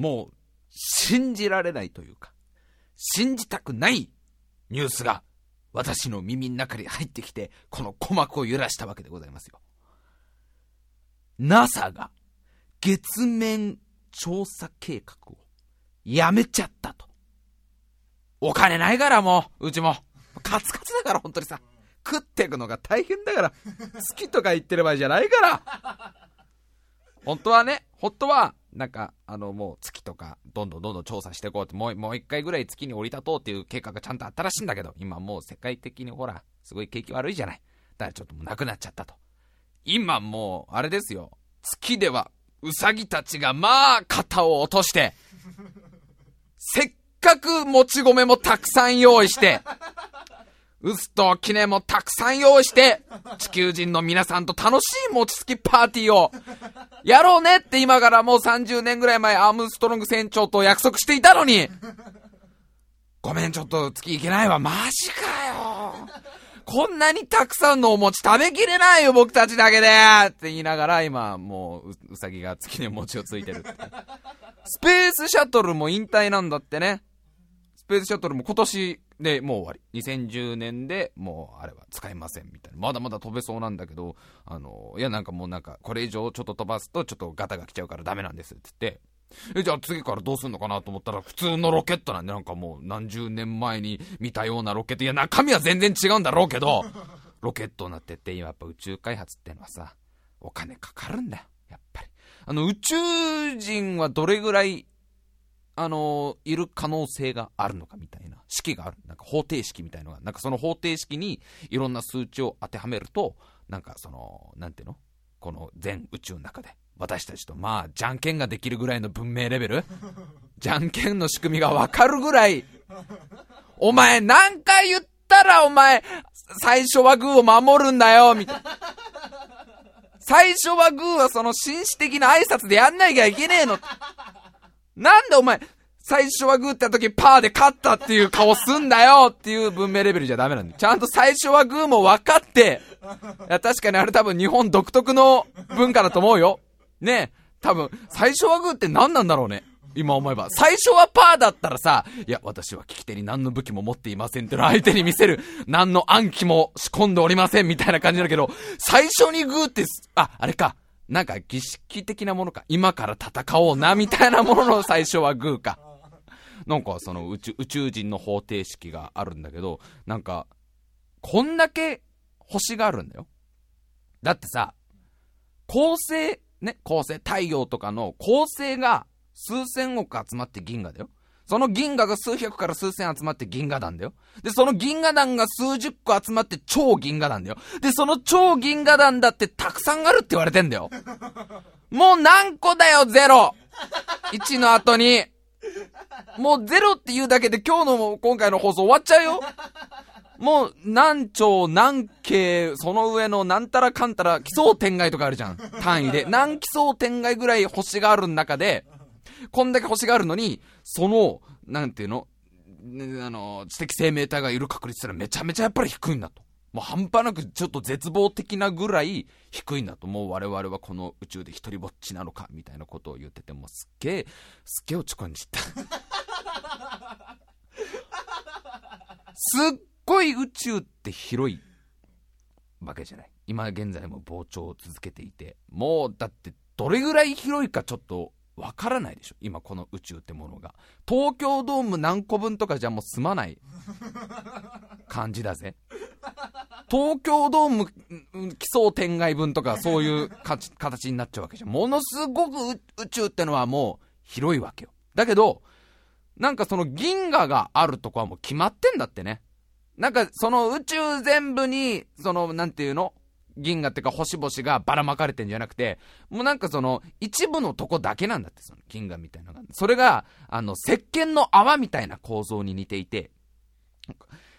もう、信じられないというか、信じたくないニュースが、私の耳の中に入ってきて、この鼓膜を揺らしたわけでございますよ。NASA が、月面調査計画を、やめちゃったと。お金ないからもう、うちも。カツカツだから本当にさ。食っていくのが大変だから。好きとか言ってる場合じゃないから。本当はね、本当は、なんか、あの、もう月とか、どんどんどんどん調査していこうって、もう、もう一回ぐらい月に降り立とうっていう計画がちゃんとあったらしいんだけど、今もう世界的にほら、すごい景気悪いじゃない。だからちょっともうなくなっちゃったと。今もう、あれですよ。月では、うさぎたちがまあ、肩を落として、せっかくもち米もたくさん用意して、ウスと記念もたくさん用意して、地球人の皆さんと楽しい餅つきパーティーを、やろうねって今からもう30年ぐらい前アームストロング船長と約束していたのに、ごめん、ちょっと月行けないわ。マジかよ。こんなにたくさんのお餅食べきれないよ、僕たちだけでって言いながら、今、もうう、うさぎが月に餅をついてるスペースシャトルも引退なんだってね。スペースシャトルも今年で、もう終わり。2010年でもうあれは使えませんみたいな。まだまだ飛べそうなんだけど、あの、いやなんかもうなんか、これ以上ちょっと飛ばすとちょっとガタが来ちゃうからダメなんですって言って、え、じゃあ次からどうすんのかなと思ったら、普通のロケットなんで、なんかもう何十年前に見たようなロケット。いや、中身は全然違うんだろうけど、ロケットになってって、今やっぱ宇宙開発ってのはさ、お金かかるんだよ。やっぱり。あの、宇宙人はどれぐらいあのいる可能性があるのかみたいな式がある。なんか方程式みたいのが、なんかその方程式にいろんな数値を当てはめると、なんかその、なんていうの？この全宇宙の中で、私たちとまあ、じゃんけんができるぐらいの文明レベル？じゃんけんの仕組みがわかるぐらい、お前何回言ったらお前、最初はグーを守るんだよみたいな。最初はグーはその紳士的な挨拶でやんなきゃいけねえの。なんでお前、最初はグーってやった時パーで勝ったっていう顔すんだよっていう文明レベルじゃダメなんだよ。ちゃんと最初はグーも分かって、いや確かにあれ多分日本独特の文化だと思うよ。ね多分、最初はグーって何なんだろうね。今思えば。最初はパーだったらさ、いや、私は聞き手に何の武器も持っていませんっての相手に見せる、何の暗記も仕込んでおりませんみたいな感じだけど、最初にグーって、あ、あれか。なんか儀式的なものか。今から戦おうな、みたいなものの最初はグーか。なんかその宇宙宇宙人の方程式があるんだけど、なんか、こんだけ星があるんだよ。だってさ、恒星、ね、恒星、太陽とかの恒星が数千億集まって銀河だよ。その銀河が数百から数千集まって銀河団だよ。で、その銀河団が数十個集まって超銀河団だよ。で、その超銀河団だってたくさんあるって言われてんだよ。もう何個だよ、ゼロ !1 の後に。もうゼロって言うだけで今日の今回の放送終わっちゃうよ。もう、何兆、何京、その上の何たらかんたら、奇想天外とかあるじゃん。単位で。何奇想天外ぐらい星がある中で、こんだけ星があるのに、その、なんていうの、あの、知的生命体がいる確率ってめちゃめちゃやっぱり低いんだと。もう半端なくちょっと絶望的なぐらい低いんだと。もう我々はこの宇宙で一人ぼっちなのか、みたいなことを言ってて、もすっげえ、すっげえ落ち込んじった。すっごい宇宙って広いわけじゃない。今現在も膨張を続けていて、もうだってどれぐらい広いかちょっとわからないでしょ。今この宇宙ってものが。東京ドーム何個分とかじゃもう済まない。感じだぜ。東京ドーム奇想天外分とかそういう形になっちゃうわけじゃん。ものすごく宇宙ってのはもう広いわけよ。だけどなんかその銀河があるとこはもう決まってんだってね。なんかその宇宙全部にそのなんていうの？銀河っていうか星々がばらまかれてんじゃなくて、もうなんかその、一部のとこだけなんだって、その銀河みたいなのが。それが、あの、石鹸の泡みたいな構造に似ていて、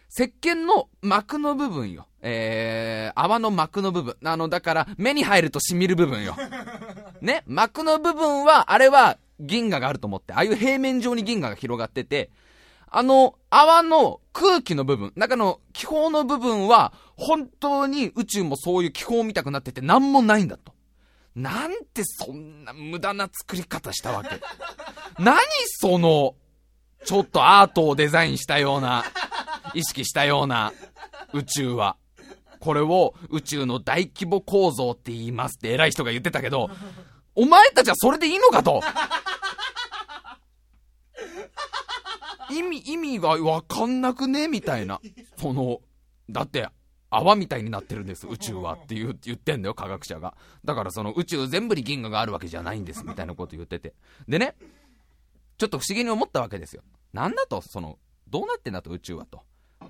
石鹸の膜の部分よ。えー、泡の膜の部分。あの、だから、目に入ると染みる部分よ。ね？膜の部分は、あれは銀河があると思って、ああいう平面上に銀河が広がってて、あの、泡の空気の部分、中の気泡の部分は、本当に宇宙もそういう気泡見たくなってて何もないんだと。なんてそんな無駄な作り方したわけ。何その、ちょっとアートをデザインしたような、意識したような宇宙は。これを宇宙の大規模構造って言いますって偉い人が言ってたけど、お前たちはそれでいいのかと。意味、意味がわかんなくね？みたいな。その、だって、泡みたいになってるんです、宇宙はって言言ってんだよ、科学者が。だからその宇宙全部に銀河があるわけじゃないんです、みたいなこと言ってて。でね、ちょっと不思議に思ったわけですよ。なんだと、その、どうなってんだと、宇宙はと。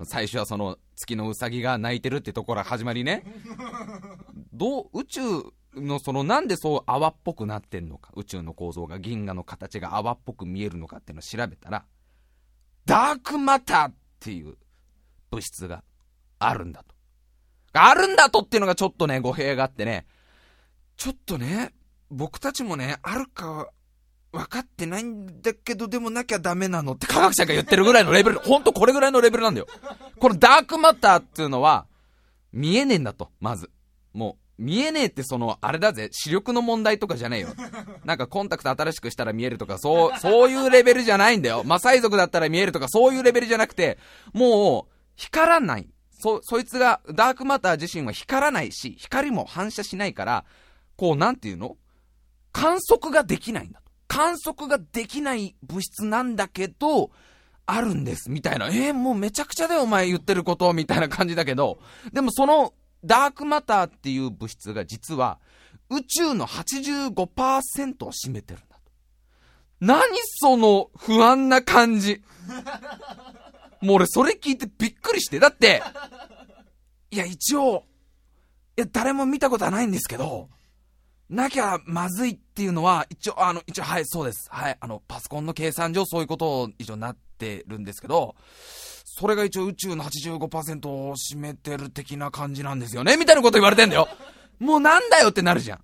最初はその月のうさぎが泣いてるってところから始まりね。どう、宇宙のそのなんでそう泡っぽくなってんのか、宇宙の構造が銀河の形が泡っぽく見えるのかっていうのを調べたら、ダークマターっていう物質があるんだと。あるんだとっていうのがちょっとね、語弊があってね、ちょっとね、僕たちもね、あるか分かってないんだけど、でもなきゃダメなのって科学者が言ってるぐらいのレベル、ほんとこれぐらいのレベルなんだよ。このダークマターっていうのは、見えねえんだと、まず。もう、見えねえってその、あれだぜ、視力の問題とかじゃねえよ。なんかコンタクト新しくしたら見えるとか、そう、そういうレベルじゃないんだよ。マサイ族だったら見えるとか、そういうレベルじゃなくて、もう、光らない。そ、そいつが、ダークマター自身は光らないし、光も反射しないから、こう、なんていうの？観測ができないんだと。観測ができない物質なんだけど、あるんです、みたいな。えー、もうめちゃくちゃだよ、お前言ってること、みたいな感じだけど、でもその、ダークマターっていう物質が実は、宇宙の85%を占めてるんだと。何その不安な感じ。もう俺それ聞いてびっくりして。だって、いや一応、いや誰も見たことはないんですけど、なきゃまずいっていうのは、一応、あの、一応、はい、そうです。はい、あの、パソコンの計算上そういうことを一応なってるんですけど、それが一応宇宙の85%を占めてる的な感じなんですよねみたいなこと言われてんだよ。もうなんだよってなるじゃ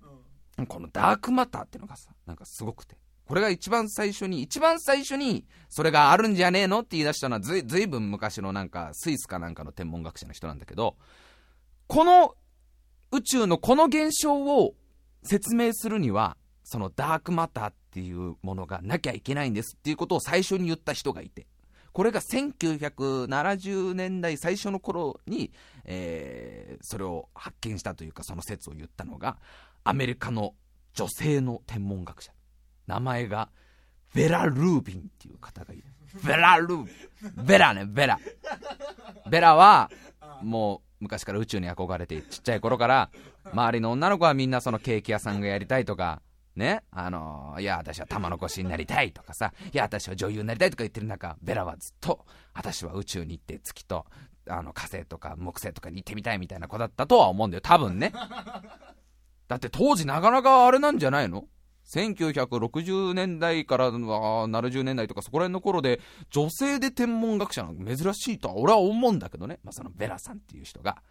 ん。このダークマターってのがさ、なんかすごくて。これが一番最初に、一番最初に、それがあるんじゃねえのって言い出したのはずい、ずいぶん昔のなんか、スイスかなんかの天文学者の人なんだけど、この宇宙のこの現象を説明するには、そのダークマターっていうものがなきゃいけないんですっていうことを最初に言った人がいて、これが1970年代最初の頃に、えー、それを発見したというか、その説を言ったのが、アメリカの女性の天文学者。名前が、ベラ・ルービンっていう方がいる。ベラ・ルービン。ベラね、ベラ。ベラは、もう、昔から宇宙に憧れて、ちっちゃい頃から、周りの女の子はみんなそのケーキ屋さんがやりたいとか、ね、あの、いや、私は玉の腰になりたいとかさ、いや、私は女優になりたいとか言ってる中、ベラはずっと、私は宇宙に行って月と、あの、火星とか木星とかに行ってみたいみたいな子だったとは思うんだよ、多分ね。だって当時なかなかあれなんじゃないの？1960年代から70年代とかそこら辺の頃で女性で天文学者なんか珍しいとは俺は思うんだけどね。まあ、そのベラさんっていう人が、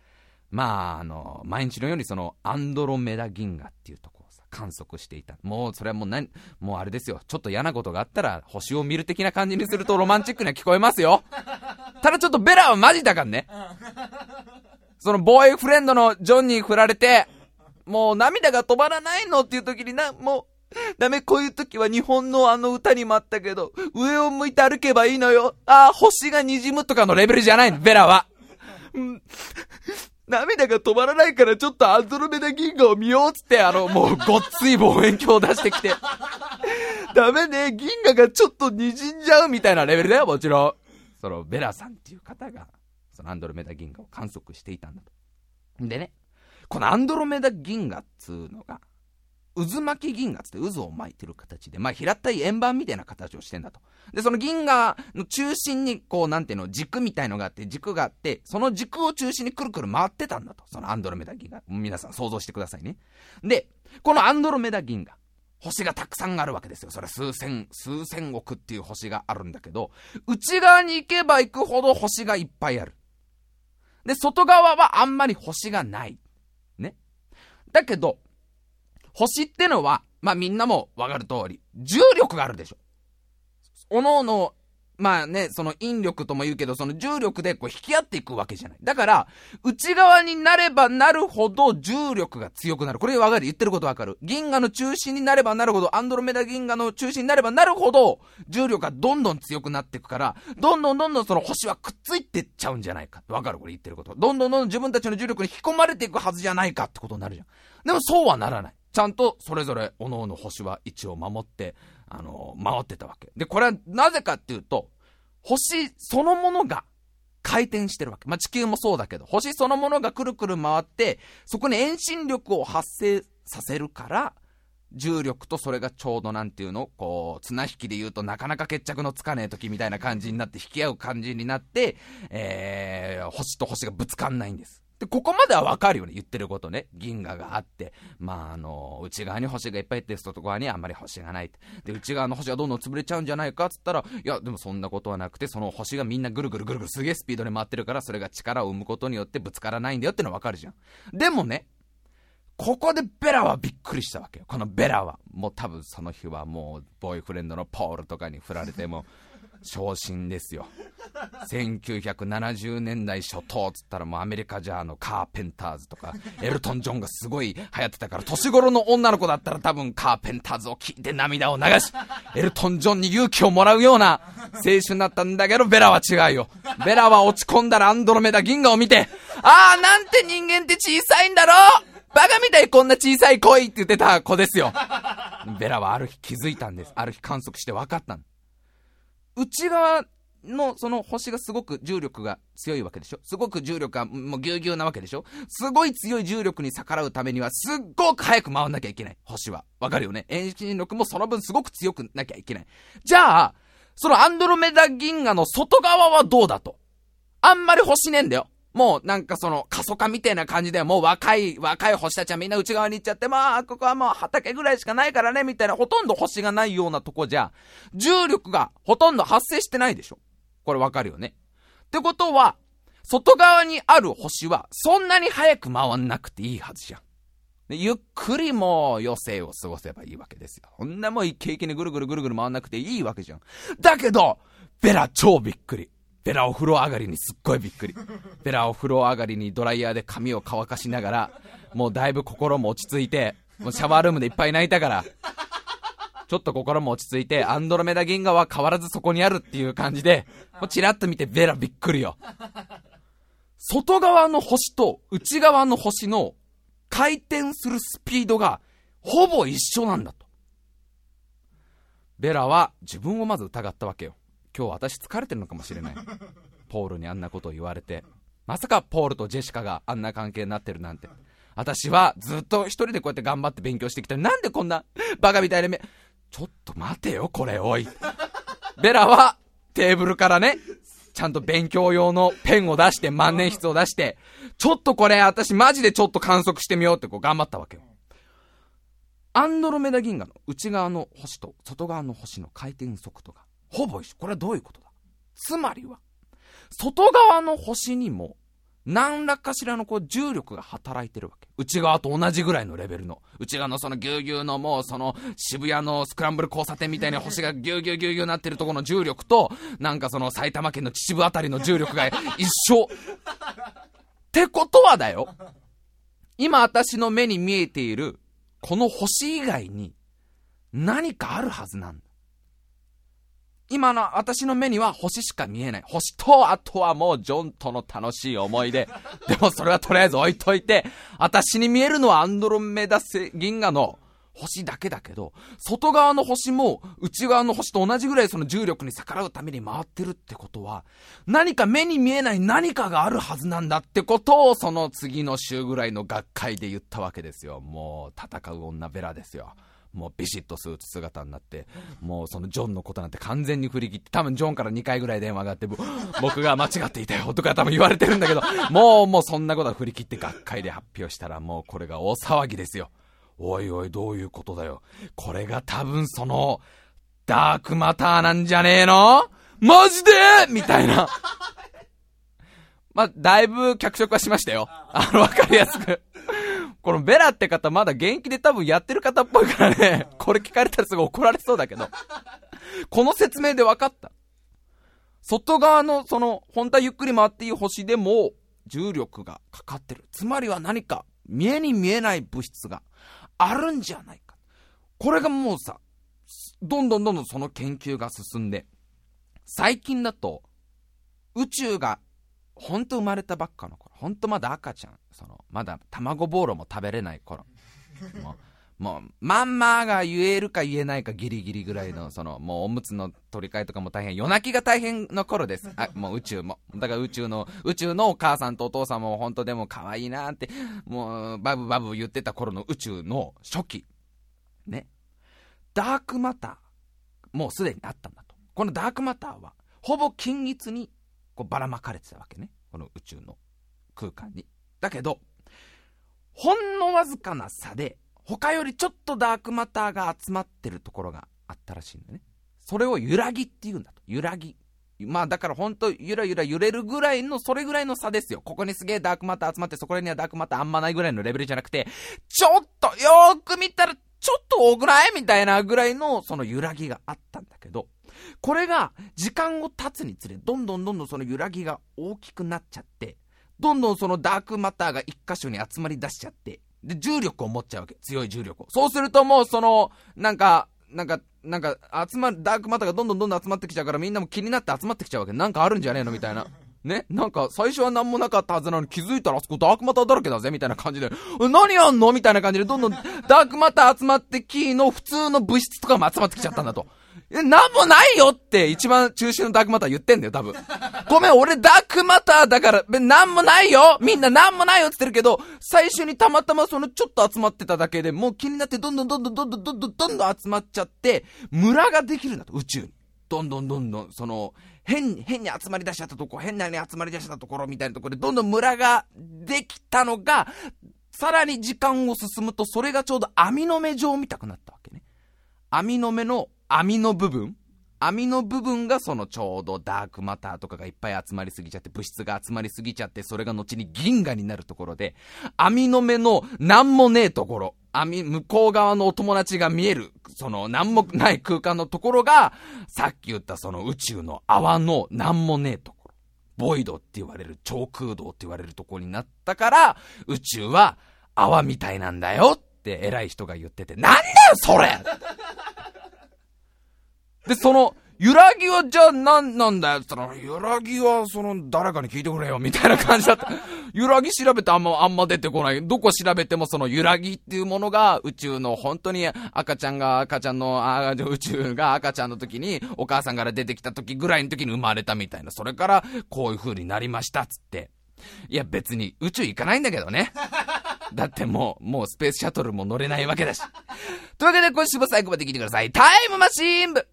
まあ、あの、毎日のようにそのアンドロメダ銀河っていうとこ、観測していた。もうそれはもう何、もうあれですよ。ちょっと嫌なことがあったら星を見る的な感じにするとロマンチックには聞こえますよ。ただちょっとベラはマジだからね。そのボーイフレンドのジョンに振られて、もう涙が止まらないのっていう時にな、もう、ダメ、こういう時は日本のあの歌にもあったけど、上を向いて歩けばいいのよ。ああ、星が滲むとかのレベルじゃないの、ベラは。うん。涙が止まらないからちょっとアンドロメダ銀河を見ようっつって、あの、もうごっつい望遠鏡を出してきて。ダメね、銀河がちょっと滲んじゃうみたいなレベルだよ、もちろん。その、ベラさんっていう方が、そのアンドロメダ銀河を観測していたんだと。でね、このアンドロメダ銀河っつうのが、渦巻き銀河って渦を巻いてる形で、まあ平たい円盤みたいな形をしてんだと。で、その銀河の中心に、こう、なんていうの、軸みたいのがあって、軸があって、その軸を中心にくるくる回ってたんだと。そのアンドロメダ銀河。皆さん想像してくださいね。で、このアンドロメダ銀河。星がたくさんあるわけですよ。それ数千、数千億っていう星があるんだけど、内側に行けば行くほど星がいっぱいある。で、外側はあんまり星がない。ね。だけど、星ってのは、まあみんなもわかる通り、重力があるでしょ。おのおのまあね、その引力とも言うけど、その重力でこう引き合っていくわけじゃない。だから、内側になればなるほど重力が強くなる。これわかる？言ってることわかる銀河の中心になればなるほど、アンドロメダ銀河の中心になればなるほど、重力がどんどん強くなっていくから、どんどんどんどんその星はくっついてっちゃうんじゃないか。わかる？これ言ってること。どんどんどんどん自分たちの重力に引き込まれていくはずじゃないかってことになるじゃん。でもそうはならない。ちゃんとそれぞれ各々星は位置を守って、あのー、回ってたわけ。で、これはなぜかっていうと、星そのものが回転してるわけ。まあ、地球もそうだけど、星そのものがくるくる回って、そこに遠心力を発生させるから、重力とそれがちょうどなんていうのこう、綱引きで言うとなかなか決着のつかねえ時みたいな感じになって引き合う感じになって、えー、星と星がぶつかんないんです。で、ここまではわかるよね、言ってることね。銀河があって、まあ、あの、内側に星がいっぱいいて、外側にあんまり星がないって。で、内側の星がどんどん潰れちゃうんじゃないかっつったら、いや、でもそんなことはなくて、その星がみんなぐるぐるぐるぐるすげえスピードで回ってるから、それが力を生むことによってぶつからないんだよってのはわかるじゃん。でもね、ここでベラはびっくりしたわけよ。このベラは。もう多分その日はもう、ボーイフレンドのポールとかに振られても、昇進ですよ。1970年代初頭っつったらもうアメリカじゃあのカーペンターズとか、エルトン・ジョンがすごい流行ってたから、年頃の女の子だったら多分カーペンターズを聞いて涙を流し、エルトン・ジョンに勇気をもらうような青春だったんだけど、ベラは違うよ。ベラは落ち込んだらアンドロメダ銀河を見て、ああ、なんて人間って小さいんだろうバカみたいこんな小さい恋って言ってた子ですよ。ベラはある日気づいたんです。ある日観測して分かったの。内側のその星がすごく重力が強いわけでしょ？すごく重力がもうぎゅうぎゅうなわけでしょ？すごい強い重力に逆らうためにはすっごく早く回んなきゃいけない。星は。わかるよね遠心力もその分すごく強くなきゃいけない。じゃあ、そのアンドロメダ銀河の外側はどうだと？あんまり星ねえんだよ。もうなんかその過疎化みたいな感じでもう若い、若い星たちはみんな内側に行っちゃって、まあ、ここはもう畑ぐらいしかないからね、みたいなほとんど星がないようなとこじゃ、重力がほとんど発生してないでしょ。これわかるよね。ってことは、外側にある星はそんなに早く回んなくていいはずじゃん。ゆっくりもう余生を過ごせばいいわけですよ。こんなもう一気にぐるぐるぐるぐる回んなくていいわけじゃん。だけど、ベラ超びっくり。ベラお風呂上がりにすっごいびっくり。ベラお風呂上がりにドライヤーで髪を乾かしながら、もうだいぶ心も落ち着いて、もうシャワールームでいっぱい泣いたから、ちょっと心も落ち着いて、アンドロメダ銀河は変わらずそこにあるっていう感じで、もうチラッと見てベラびっくりよ。外側の星と内側の星の回転するスピードがほぼ一緒なんだと。ベラは自分をまず疑ったわけよ。今日私疲れてるのかもしれない。ポールにあんなことを言われて。まさかポールとジェシカがあんな関係になってるなんて。私はずっと一人でこうやって頑張って勉強してきたなんでこんなバカみたいな目。ちょっと待てよ、これ、おい。ベラはテーブルからね、ちゃんと勉強用のペンを出して、万年筆を出して、ちょっとこれ私マジでちょっと観測してみようってこう頑張ったわけよ。アンドロメダ銀河の内側の星と外側の星の回転速度がほぼ一緒。これはどういうことだ？つまりは、外側の星にも、何らかしらのこう重力が働いてるわけ。内側と同じぐらいのレベルの。内側のそのぎゅうぎゅうのもうその渋谷のスクランブル交差点みたいな星がぎゅうぎゅうぎゅうぎゅうなってるところの重力と、なんかその埼玉県の秩父あたりの重力が一緒。ってことはだよ。今私の目に見えているこの星以外に何かあるはずなんだ。今の私の目には星しか見えない。星と、あとはもうジョンとの楽しい思い出。でもそれはとりあえず置いといて、私に見えるのはアンドロメダ銀河の星だけだけど、外側の星も内側の星と同じぐらいその重力に逆らうために回ってるってことは、何か目に見えない何かがあるはずなんだってことをその次の週ぐらいの学会で言ったわけですよ。もう戦う女ベラですよ。もうビシッとスーツ姿になって、もうそのジョンのことなんて完全に振り切って、多分ジョンから2回ぐらい電話があって、僕が間違っていたよとか多分言われてるんだけど、もうもうそんなことは振り切って学会で発表したらもうこれが大騒ぎですよ。おいおいどういうことだよ。これが多分その、ダークマターなんじゃねえの？マジで？みたいな。まあ、だいぶ脚色はしましたよ。あの、わかりやすく。このベラって方まだ現役で多分やってる方っぽいからね、これ聞かれたらすごい怒られそうだけど、この説明で分かった。外側のその、本当はゆっくり回っていい星でも、重力がかかってる。つまりは何か、見えに見えない物質があるんじゃないか。これがもうさ、どんどんどんどんその研究が進んで、最近だと、宇宙が、ほんと生まれたばっかの頃、ほんとまだ赤ちゃん、その、まだ卵ボーロも食べれない頃、もう、もう、まんまが言えるか言えないかギリギリぐらいの、その、もうおむつの取り替えとかも大変、夜泣きが大変の頃です。あ、もう宇宙も。だから宇宙の、宇宙のお母さんとお父さんも本当でも可愛いなって、もう、バブバブ言ってた頃の宇宙の初期。ね。ダークマター、もうすでにあったんだと。このダークマターは、ほぼ均一にこうばらまかれてたわけね。この宇宙の空間に。だけど、ほんのわずかな差で、他よりちょっとダークマターが集まってるところがあったらしいんだね。それを揺らぎって言うんだと。揺らぎ。まあだからほんとゆらゆら揺れるぐらいの、それぐらいの差ですよ。ここにすげえダークマター集まって、そこらにはダークマターあんまないぐらいのレベルじゃなくて、ちょっとよーく見たら、ちょっと多くないみたいなぐらいの、その揺らぎがあったんだけど、これが時間を経つにつれ、どんどんどんどんその揺らぎが大きくなっちゃって、どんどんそのダークマターが一箇所に集まり出しちゃって、で、重力を持っちゃうわけ。強い重力を。そうするともうその、なんか、なんか、なんか、集まる、ダークマターがどんどんどんどん集まってきちゃうからみんなも気になって集まってきちゃうわけ。なんかあるんじゃねえのみたいな。ねなんか、最初は何もなかったはずなのに気づいたらあそこダークマターだらけだぜみたいな感じで、何やんのみたいな感じで、どんどんダークマター集まってきの普通の物質とかも集まってきちゃったんだと。え、なんもないよって一番中心のダークマター言ってんだよ、多分。ごめん、俺ダークマターだから、なんもないよみんななんもないよって言ってるけど、最初にたまたまそのちょっと集まってただけで、もう気になってどんどんどんどんどんどんどんどんどんどん集まっちゃって、村ができるんだと、宇宙に。どんどんどんどん、その、変に、変に集まり出しちゃったとこ、変なに集まり出したところみたいなところで、どんどん村ができたのが、さらに時間を進むと、それがちょうど網の目状みたくなったわけね。網の目の網の部分？網の部分がそのちょうどダークマターとかがいっぱい集まりすぎちゃって、物質が集まりすぎちゃって、それが後に銀河になるところで、網の目の何もねえところ、網、向こう側のお友達が見える、その何もない空間のところが、さっき言ったその宇宙の泡の何もねえところ、ボイドって言われる、超空洞って言われるところになったから、宇宙は泡みたいなんだよって偉い人が言ってて、なんだよそれ！で、その、揺らぎはじゃあ何なんだよって言ったら、揺らぎはその誰かに聞いてくれよみたいな感じだった。揺らぎ調べてあんま、あんま出てこない。どこ調べてもその揺らぎっていうものが宇宙の本当に赤ちゃんが赤ちゃんの、あ宇宙が赤ちゃんの時にお母さんから出てきた時ぐらいの時に生まれたみたいな。それからこういう風になりましたっつって。いや別に宇宙行かないんだけどね。だってもう、もうスペースシャトルも乗れないわけだし。というわけで今週も最後まで聞いてください。タイムマシーン部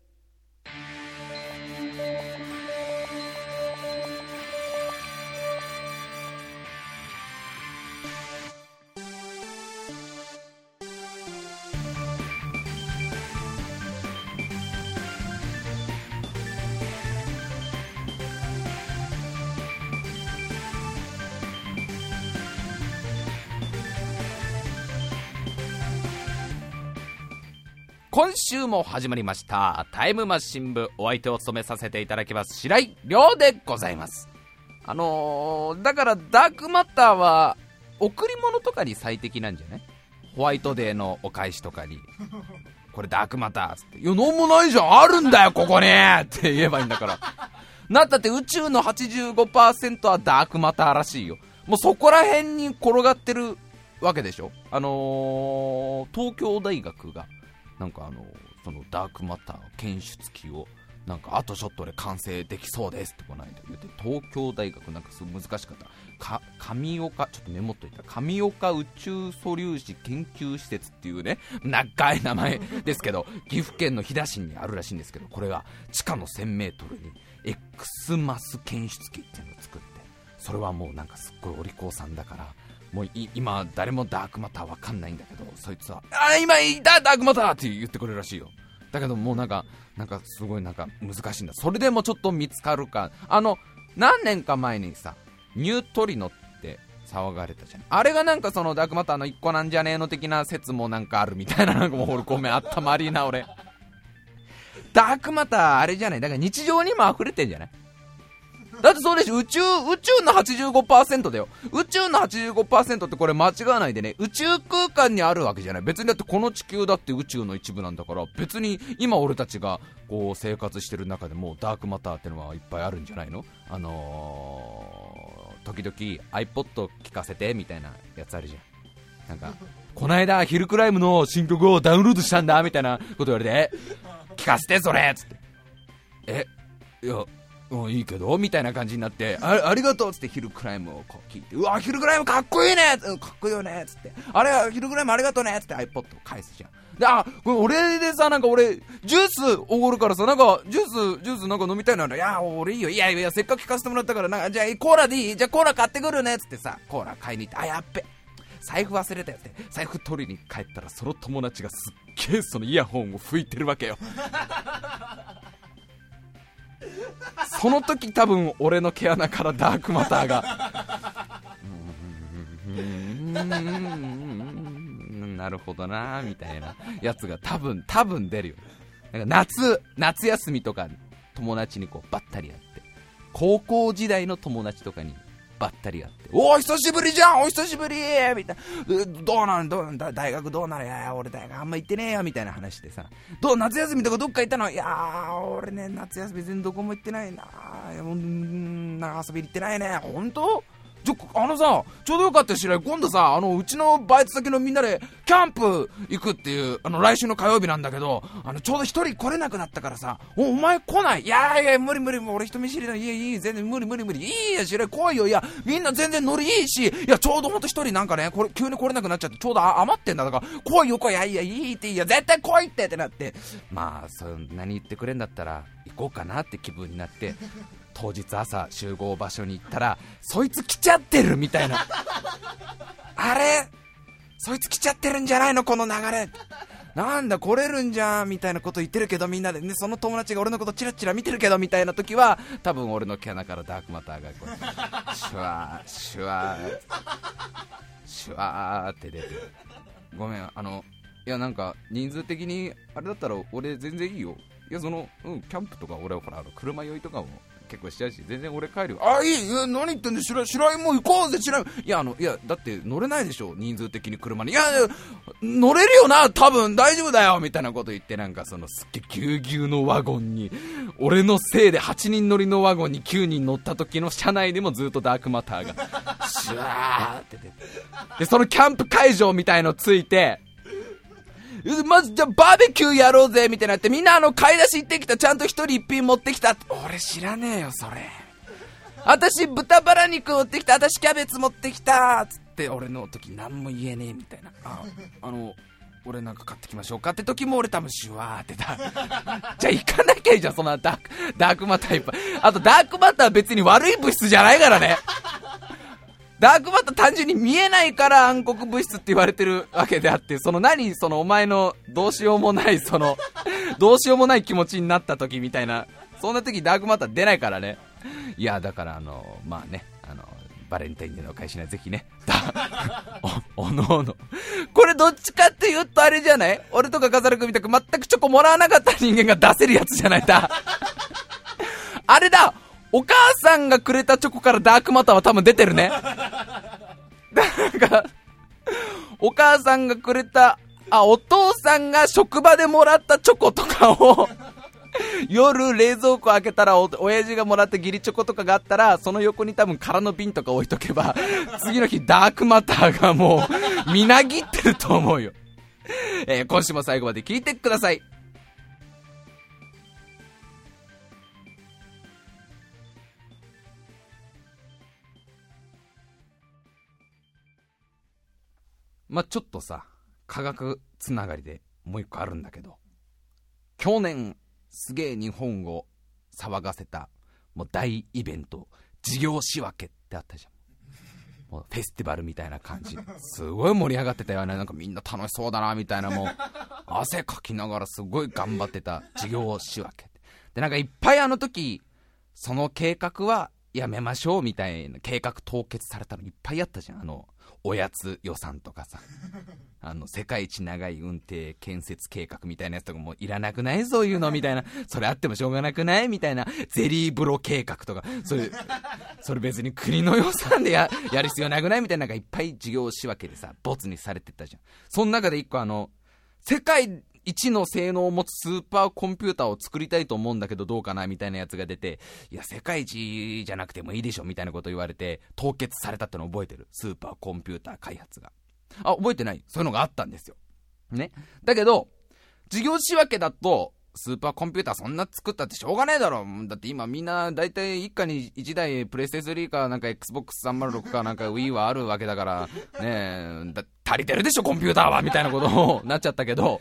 今週も始まりました。タイムマシン部お相手を務めさせていただきます白井亮でございます。あのー、だからダークマターは贈り物とかに最適なんじゃない？ホワイトデーのお返しとかに。これダークマターっつって「いやなんもないじゃん。あるんだよここに!」って言えばいいんだから。なったって宇宙の85%はダークマターらしいよ。もうそこら辺に転がってるわけでしょ？あのー、東京大学がなんかあのそのダークマター検出機をなんかあとちょっとで完成できそうですってこの間言って東京大学なんかすごい難しかった。か上岡ちょっとメモっといた。上岡宇宙素粒子研究施設っていうね長い名前ですけど岐阜県の飛騨市にあるらしいんですけどこれが地下の 1000m に X マス検出機っていうのを作ってそれはもうなんかすっごいお利口さんだからもう今、誰もダークマターわかんないんだけど、そいつは、あ、今いたダークマターって言ってくれるらしいよ。だけどもうなんか、なんかすごいなんか難しいんだ。それでもちょっと見つかるか。あの、何年か前にさ、ニュートリノって騒がれたじゃん。あれがなんかそのダークマターの一個なんじゃねえの的な説もなんかあるみたいな、なんかもう俺ごめん、あったまりな俺。ダークマターあれじゃないだから日常にも溢れてんじゃない？だってそうでしょ、宇宙、宇宙の85%だよ。宇宙の85%ってこれ間違わないでね、宇宙空間にあるわけじゃない。別にだってこの地球だって宇宙の一部なんだから、別に今俺たちがこう生活してる中でもダークマターってのはいっぱいあるんじゃないの？あのー、時々 iPod 聞かせてみたいなやつあるじゃん。なんか、こないだヒルクライムの新曲をダウンロードしたんだみたいなこと言われて、聞かせてそれつって。え、いや、うん、いいけど？みたいな感じになってありがとうっつってヒルクライムをこう聞いてうわヒルクライムかっこいいねうんかっこいいよねっつってあれヒルクライムありがとうねっつって iPod を返すじゃん。であこれ俺でさなんか俺ジュースおごるからさなんかジュースジュースなんか飲みたいならいや俺いいよ。いやいやせっかく聞かせてもらったからなんかじゃあコーラでいい？じゃあコーラ買ってくるねっつってさコーラ買いに行ってあやっべ。財布忘れたよって財布取りに帰ったらその友達がすっげえそのイヤホンを拭いてるわけよ。その時多分俺の毛穴からダークマターが。うーん。なるほどなみたいな。やつが多分多分出るよ。なんか夏夏休みとか友達にこうばったりやって。高校時代の友達とかにばったり会って、おお、久しぶりじゃんお久しぶりみたいな。どうなんどうなん大学どうなるいや俺大学あんま行ってねえよみたいな話でさ。どう夏休みとかどっか行ったの？いやー、俺ね、夏休み全然どこも行ってないな。うん、なんか遊び行ってないね。本当？ちょ、あのさ、ちょうどよかったよ、白井。今度さ、あの、うちのバイト先のみんなで、キャンプ行くっていう、あの、来週の火曜日なんだけど、あの、ちょうど一人来れなくなったからさ、お、お前来ない？いやいや、無理無理、俺人見知りだ。いやいい、全然無理無理無理。いいや、白井、来いよ。いや、みんな全然ノリいいし、いや、ちょうどほんと一人なんかね、これ、急に来れなくなっちゃって、ちょうど余ってんだ。だから、来いよ、来い。いやいや、いいっていいや、絶対来いってってなって、まあ、そんなに言ってくれんだったら、行こうかなって気分になって、当日朝集合場所に行ったらそいつ来ちゃってるみたいな。あれ？そいつ来ちゃってるんじゃないの？この流れ。なんだ来れるんじゃんみたいなこと言ってるけどみんなで。ねその友達が俺のことチラチラ見てるけどみたいな時は多分俺の毛穴からダークマターがこうシュワーシュワーシュワーって出てごめんあのいやなんか人数的にあれだったら俺全然いいよ。いやそのうんキャンプとか俺ほらあの車酔いとかも結構しちゃうし、全然俺帰るよ。あ、いい何言ってんで、白、白井もう行こうぜ、白井。いや、あの、いや、だって乗れないでしょ、人数的に車に。いや、乗れるよな、多分大丈夫だよ、みたいなこと言って、なんかその、すっげえぎゅうぎゅうのワゴンに、俺のせいで8人乗りのワゴンに9人乗った時の車内でもずっとダークマターが、シュワーって出て。で、そのキャンプ会場みたいのついて、まず、じゃあバーベキューやろうぜみたいになって、みんなあの、買い出し行ってきた、ちゃんと一人一品持ってきた。俺知らねえよ、それ。私、豚バラ肉持ってきた、私キャベツ持ってきた、つって、俺の時何も言えねえみたいな。あ、あの、俺なんか買ってきましょうかって時も俺多分シュワーってだ。じゃあ行かなきゃいいじゃん、そのダーク、ダークマターいっぱい。あとダークマター別に悪い物質じゃないからね。ダークマター単純に見えないから暗黒物質って言われてるわけであって、その何、そのお前のどうしようもない、その、どうしようもない気持ちになった時みたいな、そんな時ダークマター出ないからね。いや、だからあの、まあね、あの、バレンタインデーの会社にはぜひね、お、おのおの。これどっちかって言うとあれじゃない？俺とかカザル君みたく全くチョコもらわなかった人間が出せるやつじゃない？だ。あれだお母さんがくれたチョコからダークマターは多分出てるね。なんか、お母さんがくれた、あ、お父さんが職場でもらったチョコとかを夜冷蔵庫開けたらお、親父がもらった義理チョコとかがあったら、その横に多分空の瓶とか置いとけば、次の日ダークマターがもう、みなぎってると思うよ。えー、今週も最後まで聞いてください。まあ、ちょっとさ、科学つながりでもう一個あるんだけど、去年、すげえ日本を騒がせた、もう大イベント、事業仕分けってあったじゃん。もうフェスティバルみたいな感じ。すごい盛り上がってたよね。なんかみんな楽しそうだな、みたいなもう、汗かきながらすごい頑張ってた事業仕分け。で、なんかいっぱいあの時、その計画はやめましょうみたいな計画凍結されたのいっぱいあったじゃん。あの、おやつ予算とかさ。あの、世界一長い運転建設計画みたいなやつとかもういらなくないそういうのみたいな。それあってもしょうがなくないみたいな。ゼリー風呂計画とか。それ、それ別に国の予算でや、やる必要なくないみたいななんかいっぱい事業仕分けでさ、ボツにされてたじゃん。その中で一個あの、世界一の性能を持つスーパーコンピューターを作りたいと思うんだけどどうかなみたいなやつが出て、いや、世界一じゃなくてもいいでしょみたいなこと言われて、凍結されたってのを覚えてる？スーパーコンピューター開発が。あ、覚えてない？そういうのがあったんですよ。ね。だけど、事業仕分けだと、スーパーコンピューターそんな作ったってしょうがねえだろ。だって今みんな大体一家に一台プレステ3かなんか Xbox306 かなんか Wii はあるわけだから、ねえ、足りてるでしょコンピューターはみたいなことになっちゃったけど、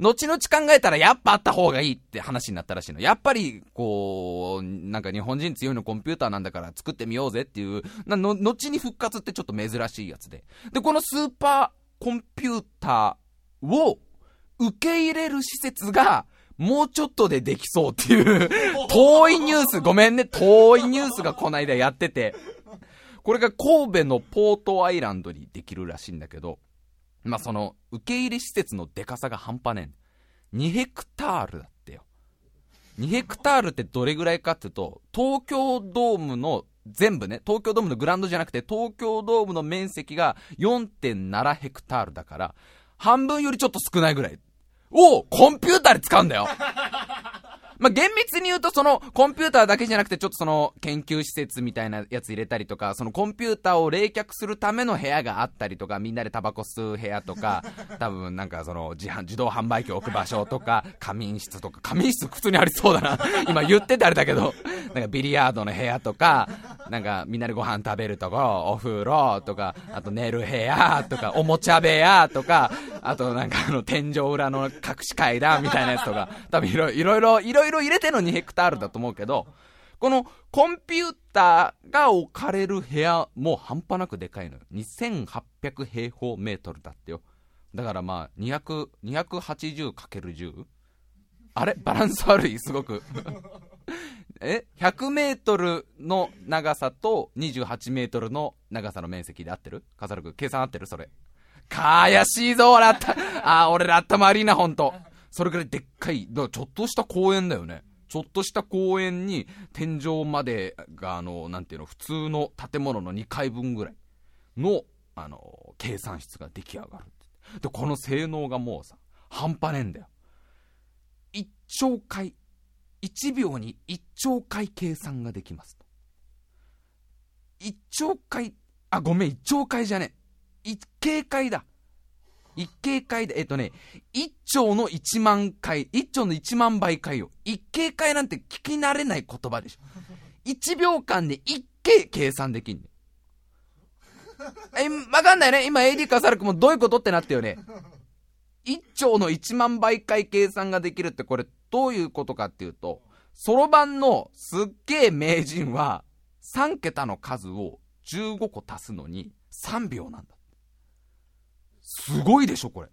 後々考えたらやっぱあった方がいいって話になったらしいの。やっぱり、こう、なんか日本人強いのコンピューターなんだから作ってみようぜっていう、なの、後に復活ってちょっと珍しいやつで。で、このスーパーコンピューターを受け入れる施設が、もうちょっとでできそうっていう。遠いニュース、ごめんね、遠いニュースがこないだやってて、これが神戸のポートアイランドにできるらしいんだけど、まあ、その、受け入れ施設のデカさが半端ねえ。2ヘクタールだってよ。2ヘクタールってどれぐらいかっていうと、東京ドームの全部ね、東京ドームのグラウンドじゃなくて、東京ドームの面積が4.7ヘクタールだから、半分よりちょっと少ないぐらいをコンピューターで使うんだよまあ、厳密に言うとそのコンピューターだけじゃなくてちょっとその研究施設みたいなやつ入れたりとか、そのコンピューターを冷却するための部屋があったりとか、みんなでタバコ吸う部屋とか、多分なんかその自販、自動販売機を置く場所とか、仮眠室とか、仮眠室普通にありそうだな。今言っててあれだけど、なんかビリヤードの部屋とか、なんかみんなでご飯食べるとこ、お風呂とか、あと寝る部屋とか、おもちゃ部屋とか、あとなんかあの天井裏の隠し階段みたいなやつとか、多分いろいろ、いろいろいろ入れての2ヘクタールだと思うけど、このコンピューターが置かれる部屋も半端なくでかいのよ。2800平方メートルだってよ。だからまあ、200、280×10? あれ？バランス悪い？すごく。え ?100 メートルの長さと28メートルの長さの面積で合ってる？笠原君、計算合ってる？それ。かやしいぞ、俺あった。あ、俺ら頭悪いな、ほんと。それくらいでっかい、だからちょっとした公園だよね。ちょっとした公園に天井までが、あの、なんていうの、普通の建物の2階分ぐらいの、あの、計算室が出来上がる。で、この性能がもうさ、半端ねえんだよ。1兆回、1秒に1兆回計算ができますと。1兆回、あ、ごめん、1兆回じゃねえ。1警戒だ。一警戒で、えっとね、一兆の一万回、一兆の一万倍回を、一警戒なんて聞き慣れない言葉でしょ。一秒間で一警計算できんねえ、わかんないね。今 AD カサルクもどういうことってなったよね。一兆の一万倍回計算ができるってこれどういうことかっていうと、そろばんのすっげえ名人は3桁の数を15個足すのに3秒なんだ。すごいでしょ、これ。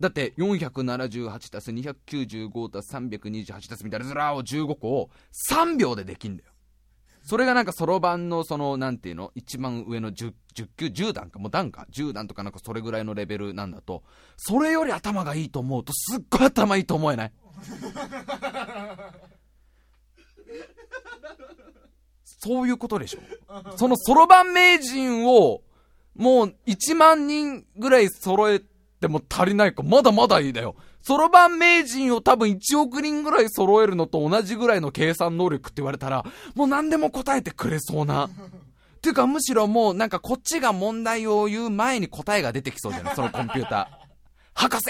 だって、478たす295たす328たすみたいなずらーを15個を3秒でできんだよ。それがなんかそろばんのその、なんていうの？一番上の 10, 10級、10段か、もう段か、10段とかなんかそれぐらいのレベルなんだと、それより頭がいいと思うと、すっごい頭いいと思えない。そういうことでしょ。そのそろばん名人をもう1万人ぐらい揃えても足りないか、まだまだいいだよ。そろばん名人を多分1億人ぐらい揃えるのと同じぐらいの計算能力って言われたら、もう何でも答えてくれそうな。っていうかむしろもうなんかこっちが問題を言う前に答えが出てきそうじゃない？そのコンピューター。博士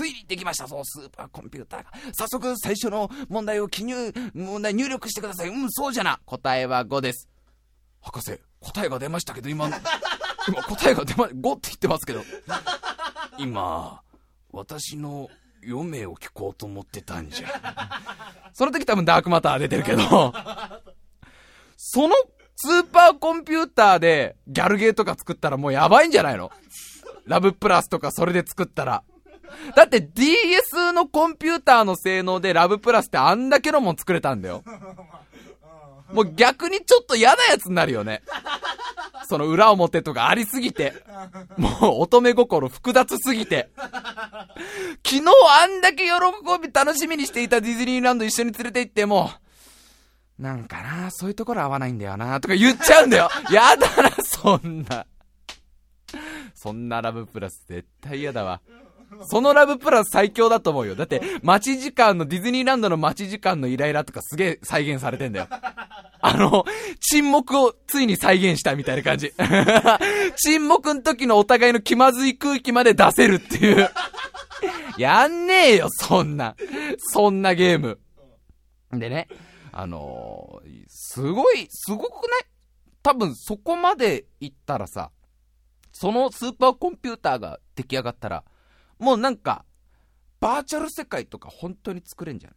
推理できましたぞスーパーコンピューターが。早速最初の問題を記入、問題入力してください。うん、そうじゃな。答えは5です。博士、答えが出ましたけど今の、今答えが出ま、5って言ってますけど。今、私の余命を聞こうと思ってたんじゃ。その時多分ダークマター出てるけど、そのスーパーコンピューターでギャルゲーとか作ったらもうやばいんじゃないの？ラブプラスとかそれで作ったら。だって DS のコンピューターの性能でラブプラスってあんだけのもん作れたんだよ。もう逆にちょっと嫌なやつになるよね。その裏表とかありすぎて。もう乙女心複雑すぎて。昨日あんだけ喜び楽しみにしていたディズニーランド一緒に連れて行っても、なんかな、そういうところ合わないんだよな、とか言っちゃうんだよ。やだな、そんな。そんなラブプラス絶対嫌だわ。そのラブプラス最強だと思うよ。だって、待ち時間の、ディズニーランドの待ち時間のイライラとかすげえ再現されてんだよ。あの、沈黙をついに再現したみたいな感じ。沈黙の時のお互いの気まずい空気まで出せるっていう。やんねえよ、そんな。そんなゲーム。でね、あのー、すごい、すごくない？多分そこまで行ったらさ、そのスーパーコンピューターが出来上がったら、もうなんか、バーチャル世界とか本当に作れんじゃん。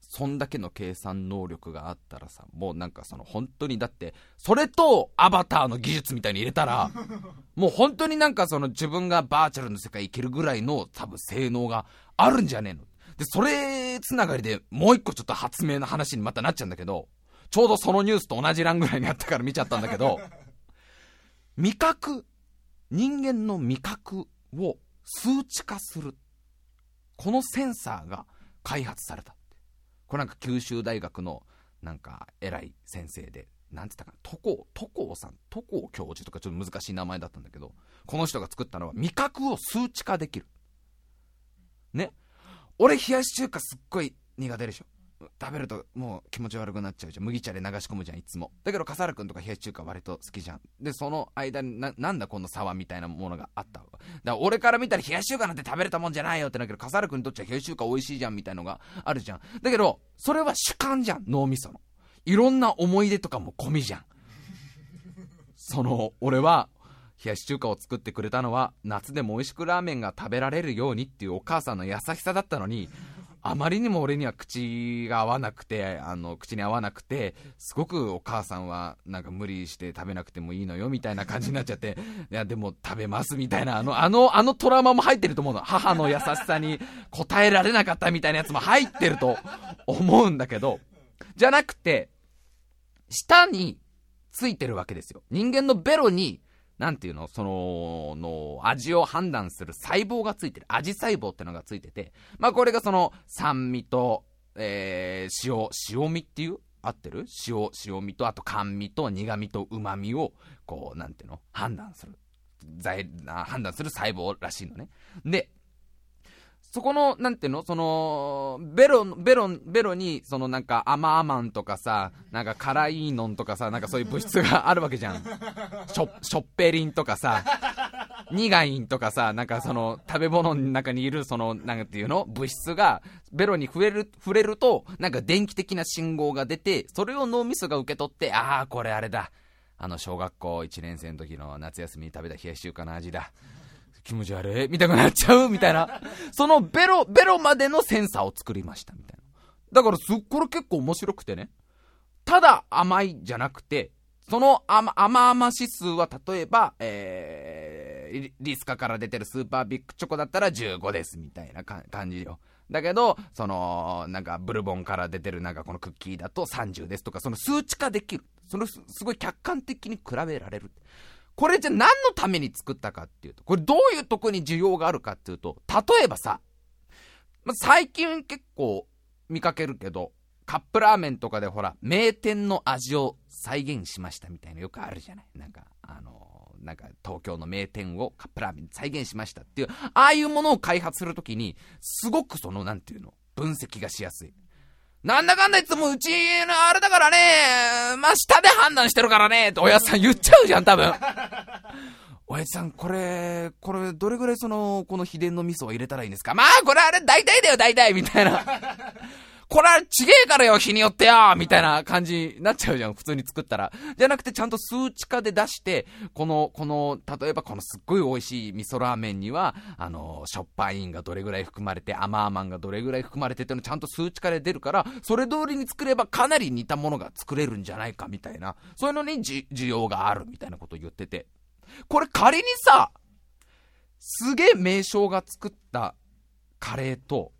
そんだけの計算能力があったらさ、もうなんかその本当にだって、それとアバターの技術みたいに入れたら、もう本当になんかその自分がバーチャルの世界行けるぐらいの多分性能があるんじゃねえの。で、それつながりでもう一個ちょっと発明の話にまたなっちゃうんだけど、ちょうどそのニュースと同じ欄ぐらいにあったから見ちゃったんだけど、味覚、人間の味覚を数値化する。このセンサーが開発された。これなんか九州大学のなんか偉い先生で、何て言ったかな、都高、都高さん、都高教授とかちょっと難しい名前だったんだけど、この人が作ったのは味覚を数値化できる。ね。俺冷やし中華すっごい苦手でしょ。食べるともう気持ち悪くなっちゃうじゃん。麦茶で流し込むじゃん、いつも。だけど、笠原くんとか冷やし中華割と好きじゃん。で、その間にな、なんだこの沢みたいなものがあっただから俺から見たら冷やし中華なんて食べれたもんじゃないよってなるけど、笠原くんにとっちゃ冷やし中華美味しいじゃんみたいのがあるじゃん。だけど、それは主観じゃん、脳みその。いろんな思い出とかも込みじゃん。その、俺は、冷やし中華を作ってくれたのは、夏でも美味しくラーメンが食べられるようにっていうお母さんの優しさだったのに、あまりにも俺には口が合わなくて、あの、口に合わなくて、すごくお母さんはなんか無理して食べなくてもいいのよみたいな感じになっちゃって、いや、でも食べますみたいな、あの、あの、あのトラウマも入ってると思うの。母の優しさに応えられなかったみたいなやつも入ってると思うんだけど、じゃなくて、舌についてるわけですよ。人間のベロになんていうの、その、の、味を判断する細胞がついてる。味細胞ってのがついてて、まあこれがその、酸味と、えー、塩、塩味っていう？合ってる？塩、塩味と、あと甘味と苦味と旨味を、こう、なんていうの？判断する。判断する細胞らしいのね。で、そこの、なんていうの？その、ベロ、ベロ、ベロに、そのなんか、アマアマンとかさ、なんか辛いのんとかさ、なんかそういう物質があるわけじゃん。しょ、しょっぺりんとかさ、苦いんとかさ、なんかその、食べ物の中にいる、その、なんていうの？物質が、ベロに触れる、触れると、なんか電気的な信号が出て、それを脳みそが受け取って、ああ、これあれだ。あの、小学校1年生の時の夏休みに食べた冷やし中華の味だ。気持ち悪い見たくなっちゃうみたいな。そのベロ、ベロまでのセンサーを作りましたみたいな。だからす、これ結構面白くてね。ただ甘いじゃなくて、その甘、甘々指数は例えば、えー、リスカから出てるスーパービッグチョコだったら15ですみたいな感じよ。だけど、その、なんか、ブルボンから出てるなんかこのクッキーだと30ですとか、その数値化できる。そのすごい客観的に比べられる。これじゃ何のために作ったかっていうと、これどういうとこに需要があるかっていうと、例えばさ、ま最近結構見かけるけど、カップラーメンとかでほら、名店の味を再現しましたみたいなよくあるじゃないなんか、あの、なんか東京の名店をカップラーメン再現しましたっていう、ああいうものを開発するときに、すごくその、なんていうの、分析がしやすい。なんだかんだいつもうちのあれだからね、まあ、下で判断してるからね、っておやつさん言っちゃうじゃん、多分。おやつさん、これ、これ、どれぐらいその、この秘伝の味噌を入れたらいいんですか？まあ、これあれ、大体だよ、大体みたいな。これはちげえからよ、日によってよみたいな感じになっちゃうじゃん、普通に作ったら。じゃなくて、ちゃんと数値化で出して、この、この、例えばこのすっごい美味しい味噌ラーメンには、あの、しょっぱいんがどれぐらい含まれて、甘々がどれぐらい含まれてっていうのちゃんと数値化で出るから、それ通りに作ればかなり似たものが作れるんじゃないかみたいな、そういうのに需要があるみたいなことを言ってて。これ仮にさ、すげえ名称が作ったカレーと、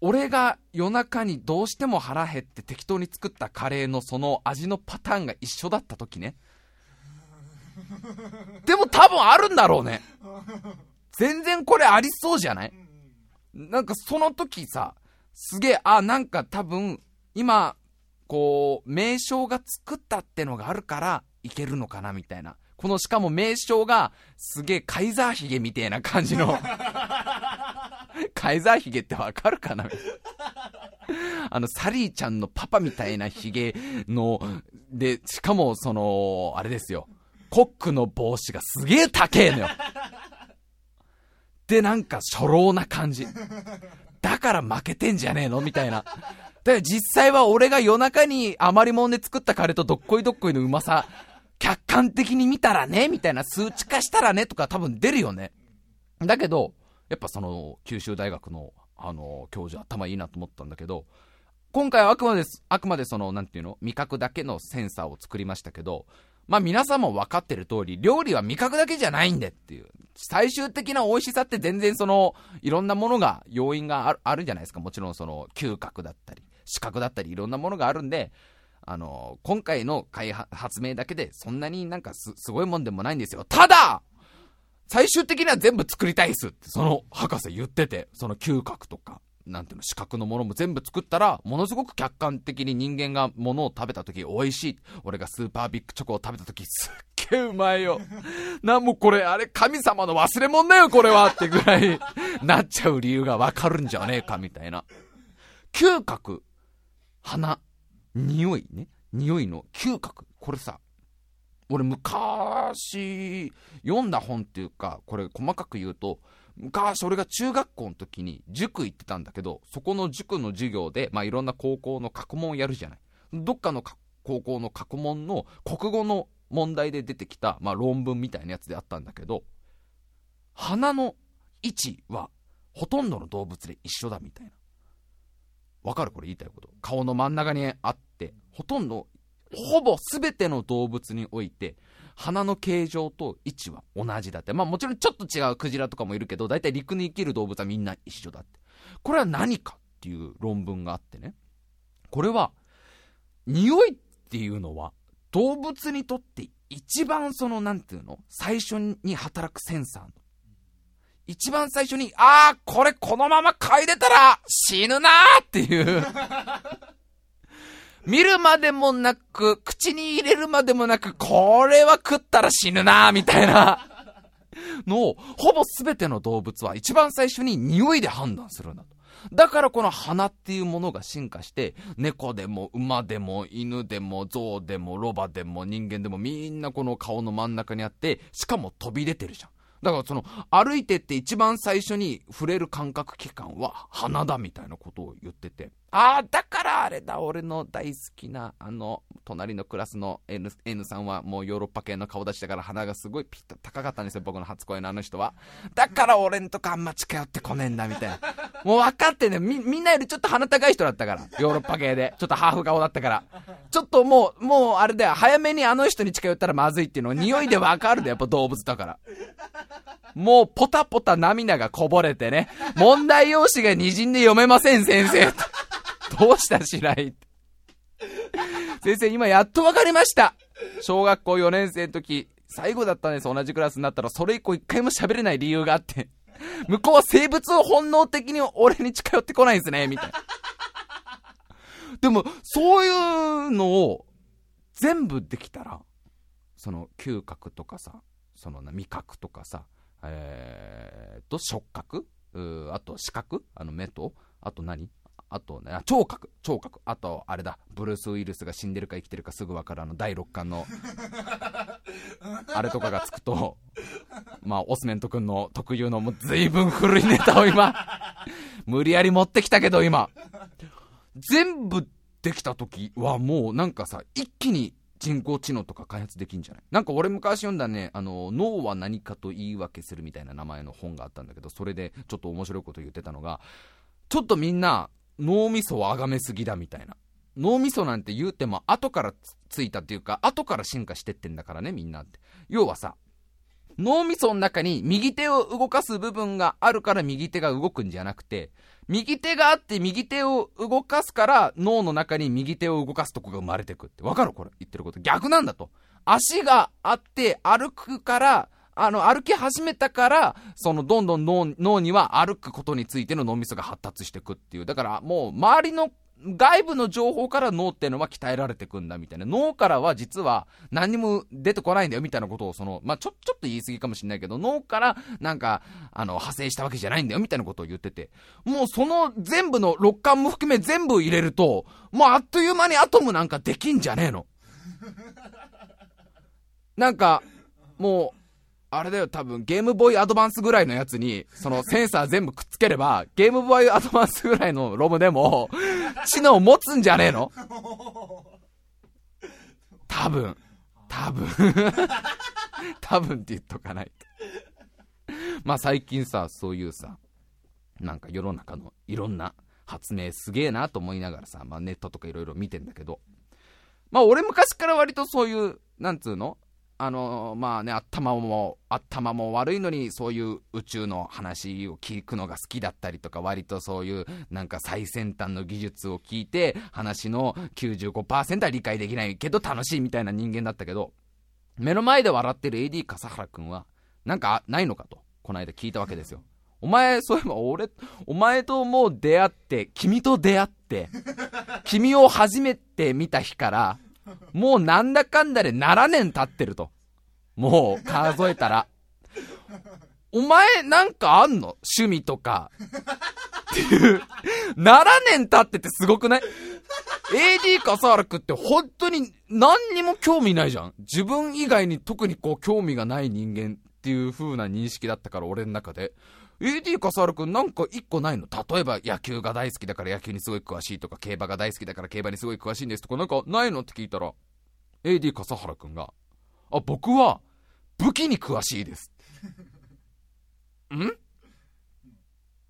俺が夜中にどうしても腹減って適当に作ったカレーのその味のパターンが一緒だった時ね。でも多分あるんだろうね。全然これありそうじゃない？なんかその時さ、すげえ、あ、なんか多分、今、こう、名称が作ったってのがあるから、いけるのかな、みたいな。この、しかも名称が、すげえ、カイザーヒゲみたいな感じの。カイザーヒゲってわかるかな？あの、サリーちゃんのパパみたいなヒゲの、で、しかも、その、あれですよ。コックの帽子がすげえ高えのよ。で、なんか初老な感じ。だから負けてんじゃねえの？みたいな。だから実際は俺が夜中に余りもんで作ったカレーとどっこいどっこいのうまさ、客観的に見たらね？みたいな数値化したらね？とか多分出るよね。だけど、やっぱその、九州大学の、あの、教授頭いいなと思ったんだけど、今回はあくまで、あくまでその、なんていうの味覚だけのセンサーを作りましたけど、まあ皆さんも分かってる通り、料理は味覚だけじゃないんでっていう。最終的な美味しさって全然その、いろんなものが、要因があるあるじゃないですか。もちろんその、嗅覚だったり、視覚だったり、いろんなものがあるんで、あの、今回の開発明だけで、そんなになんかす、すごいもんでもないんですよ。ただ最終的には全部作りたいっすって、その博士言ってて、その嗅覚とか、なんていうの、視覚のものも全部作ったら、ものすごく客観的に人間がものを食べた時美味しい。俺がスーパービッグチョコを食べた時すっげえうまいよ。なんもこれ、あれ神様の忘れ物だよ、これはってぐらいなっちゃう理由がわかるんじゃねえか、みたいな。嗅覚、鼻、匂いね。匂いの嗅覚。これさ、俺昔読んだ本っていうか、これ細かく言うと、昔俺が中学校の時に塾行ってたんだけど、そこの塾の授業で、まあいろんな高校の過去問をやるじゃない。どっかの高校の過去問の国語の問題で出てきた、まあ論文みたいなやつであったんだけど、鼻の位置はほとんどの動物で一緒だみたいな。わかる？これ言いたいこと。顔の真ん中にあって、ほとんど、ほぼ全ての動物において、鼻の形状と位置は同じだって。まあもちろんちょっと違うクジラとかもいるけど、大体陸に生きる動物はみんな一緒だって。これは何かっていう論文があってね。これは、匂いっていうのは動物にとって一番その、なんていうの？最初に働くセンサーの。一番最初に、ああ、これこのまま嗅いでたら死ぬなーっていう見るまでもなく、口に入れるまでもなく、これは食ったら死ぬなみたいなの、ほぼ全ての動物は一番最初に匂いで判断するんだと。だからこの鼻っていうものが進化して、猫でも馬でも犬でも象でもロバでも人間でもみんなこの顔の真ん中にあって、しかも飛び出てるじゃん。だからその、歩いてって一番最初に触れる感覚器官は鼻だみたいなことを言ってて。ああ、だからあれだ、俺の大好きな、あの、隣のクラスの N, N さんはもうヨーロッパ系の顔出しだから鼻がすごいピッと高かったんですよ、僕の初恋のあの人は。だから俺んとこあんま近寄ってこねえんだ、みたいな。もう分かってねみ、みんなよりちょっと鼻高い人だったから。ヨーロッパ系で。ちょっとハーフ顔だったから。ちょっともう、もうあれだよ、早めにあの人に近寄ったらまずいっていうのが匂いで分かるで、やっぱ動物だから。もうポタポタ涙がこぼれてね、問題用紙が滲んで読めません、先生。どうした白井先生、今やっと分かりました。小学校4年生の時、最後だったんです、同じクラスになったら、それ以降一回も喋れない理由があって。向こうは生物を本能的に俺に近寄ってこないんですね、みたいな。でも、そういうのを全部できたら、その嗅覚とかさ、その味覚とかさ、えーと、触覚？あと視覚？あの目と、あと何？あとね、聴覚、聴覚、あと、あれだ、ブルース・ウィルスが死んでるか生きてるかすぐ分かるあの。第6巻の、あれとかがつくと、まあ、オスメント君の特有のもう随分古いネタを今、無理やり持ってきたけど今、全部できた時はもうなんかさ、一気に人工知能とか開発できんじゃない？なんか俺昔読んだね、あの、脳は何かと言い訳するみたいな名前の本があったんだけど、それでちょっと面白いこと言ってたのが、ちょっとみんな、脳みそを崇めすぎだみたいな。脳みそなんて言うても後からついたっていうか、後から進化してってんだからね、みんなって。要はさ、脳みその中に右手を動かす部分があるから右手が動くんじゃなくて、右手があって右手を動かすから脳の中に右手を動かすとこが生まれてくって。わかるこれ言ってること。逆なんだと。足があって歩くから、あの、歩き始めたから、その、どんどん脳脳には歩くことについての脳みそが発達していくっていう。だから、もう、周りの外部の情報から脳っていうのは鍛えられてくんだみたいな。脳からは実は何にも出てこないんだよみたいなことをその、まあ、ちょ、ちょっと言い過ぎかもしれないけど、脳からなんか、あの、派生したわけじゃないんだよみたいなことを言ってて。もうその全部の六感も含め全部入れると、もうあっという間にアトムなんかできんじゃねえの。なんか、もう、あれだよ、多分、ゲームボーイアドバンスぐらいのやつに、そのセンサー全部くっつければ、ゲームボーイアドバンスぐらいのロムでも、知能持つんじゃねえの？多分。多分。多分って言っとかないと。まあ最近さ、そういうさ、なんか世の中のいろんな発明すげえなと思いながらさ、まあネットとかいろいろ見てんだけど、まあ俺昔から割とそういう、なんつうの？あのまあね、頭も、頭も悪いのに、そういう宇宙の話を聞くのが好きだったりとか、割とそういう、なんか最先端の技術を聞いて、話の95%は理解できないけど楽しいみたいな人間だったけど、目の前で笑ってる AD 笠原くんは、なんかないのかと、この間聞いたわけですよ。お前、そういえば俺、お前ともう出会って、君と出会って、君を初めて見た日から、もうなんだかんだで7年経ってると。もう数えたら。お前なんかあんの？趣味とか。っていう。7年経っててすごくない ?AD 笠原くんって本当に何にも興味ないじゃん。自分以外に特にこう興味がない人間っていう風な認識だったから俺の中で。AD 笠原くんなんか一個ないの？例えば野球が大好きだから野球にすごい詳しいとか、競馬が大好きだから競馬にすごい詳しいんですとか、なんかないの？って聞いたら、AD 笠原くんが、あ、僕は武器に詳しいです。ん？い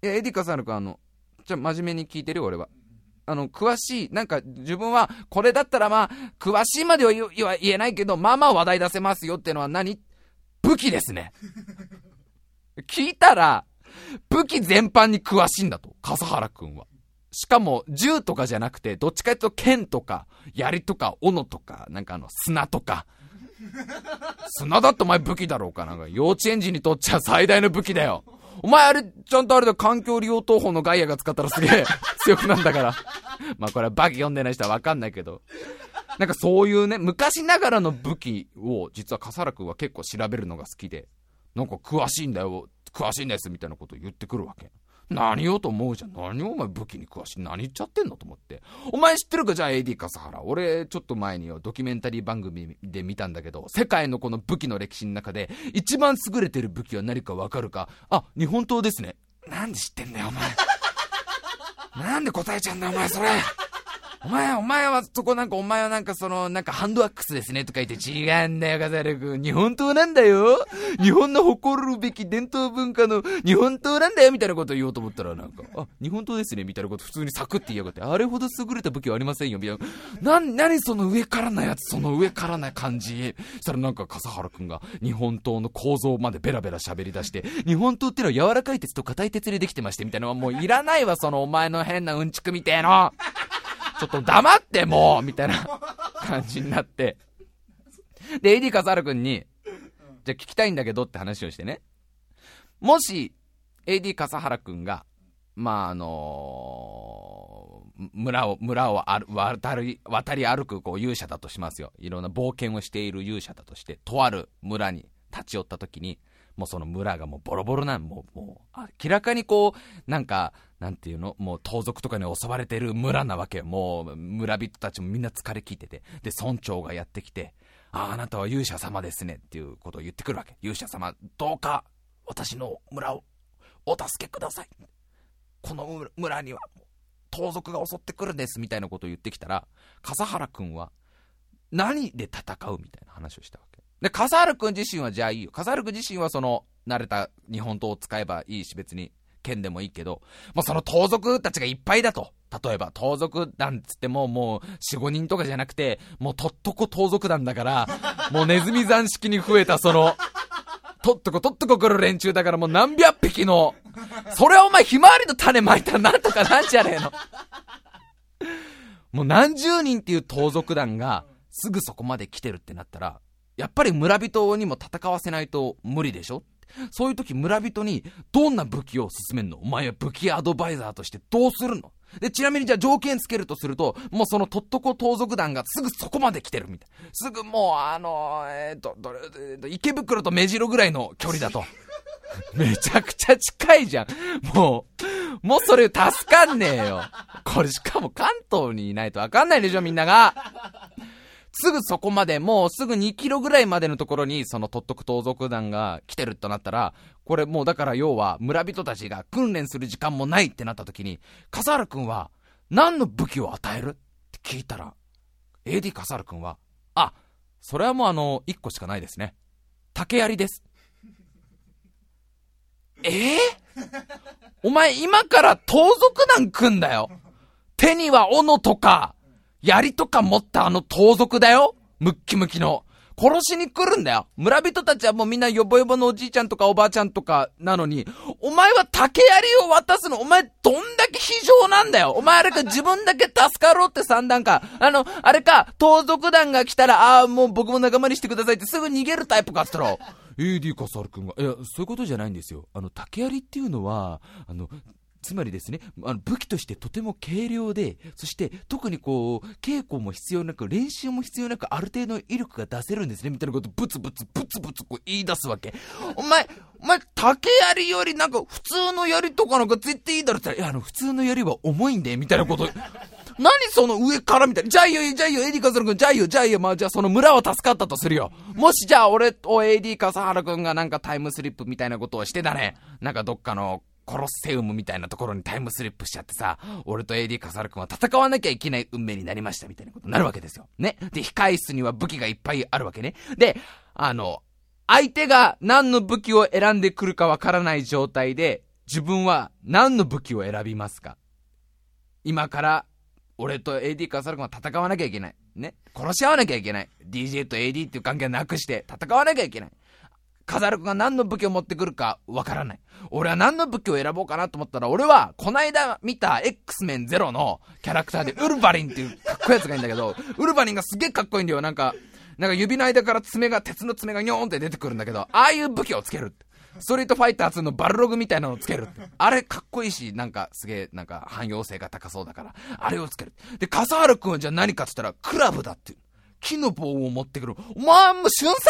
や、AD 笠原くんあの、じゃ真面目に聞いてるよ、俺は。あの、詳しい、なんか自分は、これだったらまあ、詳しいまでは言えないけど、まあまあ話題出せますよってのは何？武器ですね。聞いたら、武器全般に詳しいんだと、笠原くんは。しかも、銃とかじゃなくて、どっちかというと剣とか、槍とか、斧とか、なんかあの、砂とか。砂だってお前武器だろうかなんか、幼稚園児にとっちゃ最大の武器だよ。お前あれ、ちゃんとあれだ、環境利用東法のガイアが使ったらすげえ強くなんだから。まあこれはバキ読んでない人はわかんないけど。なんかそういうね、昔ながらの武器を、実は笠原くんは結構調べるのが好きで、なんか詳しいんだよ、詳しいんです、みたいなことを言ってくるわけ。何をと思うじゃん。何をお前武器に詳しい。何言っちゃってんのと思って。お前知ってるか？じゃあ AD 笠原。俺、ちょっと前によ、ドキュメンタリー番組で見たんだけど、世界のこの武器の歴史の中で、一番優れてる武器は何かわかるか？あ、日本刀ですね。なんで知ってんだよ、お前。なんで答えちゃうんだよ、お前、それ。お前、お前は、そこなんか、お前はなんかその、なんかハンドアックスですねとか言って、違うんだよ、カザル君。日本刀なんだよ。日本の誇るべき伝統文化の日本刀なんだよ、みたいなこと言おうと思ったら、なんか、あ、日本刀ですね、みたいなこと普通にサクって言いやがって、あれほど優れた武器はありませんよ、みたいな。な、なにその上からなやつ、その上からな感じ。そしたらなんか、笠原君が日本刀の構造までベラベラ喋り出して、日本刀ってのは柔らかい鉄と硬い鉄でできてまして、みたいなのはもういらないわ、そのお前の変なうんちくみてえの。ちょっと黙ってもうみたいな 感じになって。で、AD 笠原くんに、じゃあ聞きたいんだけどって話をしてね。もし、AD 笠原くんが、まあ、あのー、村を、村を渡り、渡り歩くこう勇者だとしますよ。いろんな冒険をしている勇者だとして、とある村に立ち寄った時に、もうその村がもうボロボロなん、もう、もう、明らかにこう、なんか、なんていうの？もう盗賊とかに襲われてる村なわけもう村人たちもみんな疲れ切ってて。で、村長がやってきて、ああ、あなたは勇者様ですねっていうことを言ってくるわけ。勇者様、どうか私の村をお助けください。この村には盗賊が襲ってくるんですみたいなことを言ってきたら、笠原くんは何で戦うみたいな話をしたわけ。で、笠原くん自身はじゃあいいよ。笠原くん自身はその、慣れた日本刀を使えばいいし別に剣でもいいけど、もうその盗賊たちがいっぱいだと。例えば、盗賊団つっても、もう、4、5人とかじゃなくて、もうとっとこ盗賊団だから、もうネズミ山式に増えたその、とっとこ、とっとこ来る連中だからもう何百匹の、それはお前ひまわりの種まいたらなんとかなんじゃねえの。もう何十人っていう盗賊団が、すぐそこまで来てるってなったら、やっぱり村人にも戦わせないと無理でしょ？そういう時村人にどんな武器を進めんの？お前は武器アドバイザーとしてどうするの？で、ちなみにじゃあ条件つけるとすると、もうそのとっとこ盗賊団がすぐそこまで来てるみたい。すぐもうあのえー、と、どれ、えー、池袋と目白ぐらいの距離だと。めちゃくちゃ近いじゃん。もう、もうそれ助かんねえよ。これしかも関東にいないとわかんないでしょみんなが。すぐそこまで、もうすぐ2キロぐらいまでのところに、その特督盗賊団が来てるとなったら、これもうだから要は村人たちが訓練する時間もないってなった時に、笠原くんは何の武器を与えるって聞いたら、AD 笠原くんは、あ、それはもうあの、1個しかないですね。竹槍です。ええー、お前今から盗賊団組んだよ。手には斧とか、槍とか持ったあの盗賊だよムッキムキの。殺しに来るんだよ。村人たちはもうみんなヨボヨボのおじいちゃんとかおばあちゃんとかなのに、お前は竹槍を渡すの、お前どんだけ非常なんだよ。お前あれか自分だけ助かろうって三段か。あの、あれか、盗賊団が来たら、ああ、もう僕も仲間にしてくださいってすぐ逃げるタイプかっつったら、AD カサル君が、いや、そういうことじゃないんですよ。あの、竹槍っていうのは、あの、つまりですね、あの武器としてとても軽量で、そして特にこう、稽古も必要なく、練習も必要なく、ある程度の威力が出せるんですね、みたいなことブツブツブツブツこう言い出すわけ。お前、お前、竹槍よりなんか普通の槍とかなんか絶対いいだろって言ったら、いや、あの、普通の槍は重いんで、みたいなこと。何その上からみたいな。じゃあいいよ、じゃあいいよ、エディカサル君、じゃあいいよ、じゃあいいよ、まあじゃあその村は助かったとするよ。もしじゃあ俺と AD 笠原君がなんかタイムスリップみたいなことをしてたね。なんかどっかのコロッセウムみたいなところにタイムスリップしちゃってさ、俺と AD カサル君は戦わなきゃいけない運命になりましたみたいなことになるわけですよ。ね。で、控え室には武器がいっぱいあるわけね。で、あの、相手が何の武器を選んでくるかわからない状態で、自分は何の武器を選びますか？今から、俺と AD カサル君は戦わなきゃいけない。ね。殺し合わなきゃいけない。DJ と AD っていう関係をなくして戦わなきゃいけない。カザル君が何の武器を持ってくるかわからない。俺は何の武器を選ぼうかなと思ったら、俺は、こないだ見た X メンゼロのキャラクターで、ウルヴァリンっていうかっこいいやつがいいんだけど、ウルヴァリンがすげえかっこいいんだよ。なんか、なんか指の間から爪が、鉄の爪がニョーンって出てくるんだけど、ああいう武器をつける。ストリートファイター2のバルログみたいなのをつける。あれかっこいいし、なんかすげえ、なんか汎用性が高そうだから、あれをつける。で、笠原くんはじゃあ何かって言ったら、クラブだっていう。木の棒を持ってくる。お前も瞬殺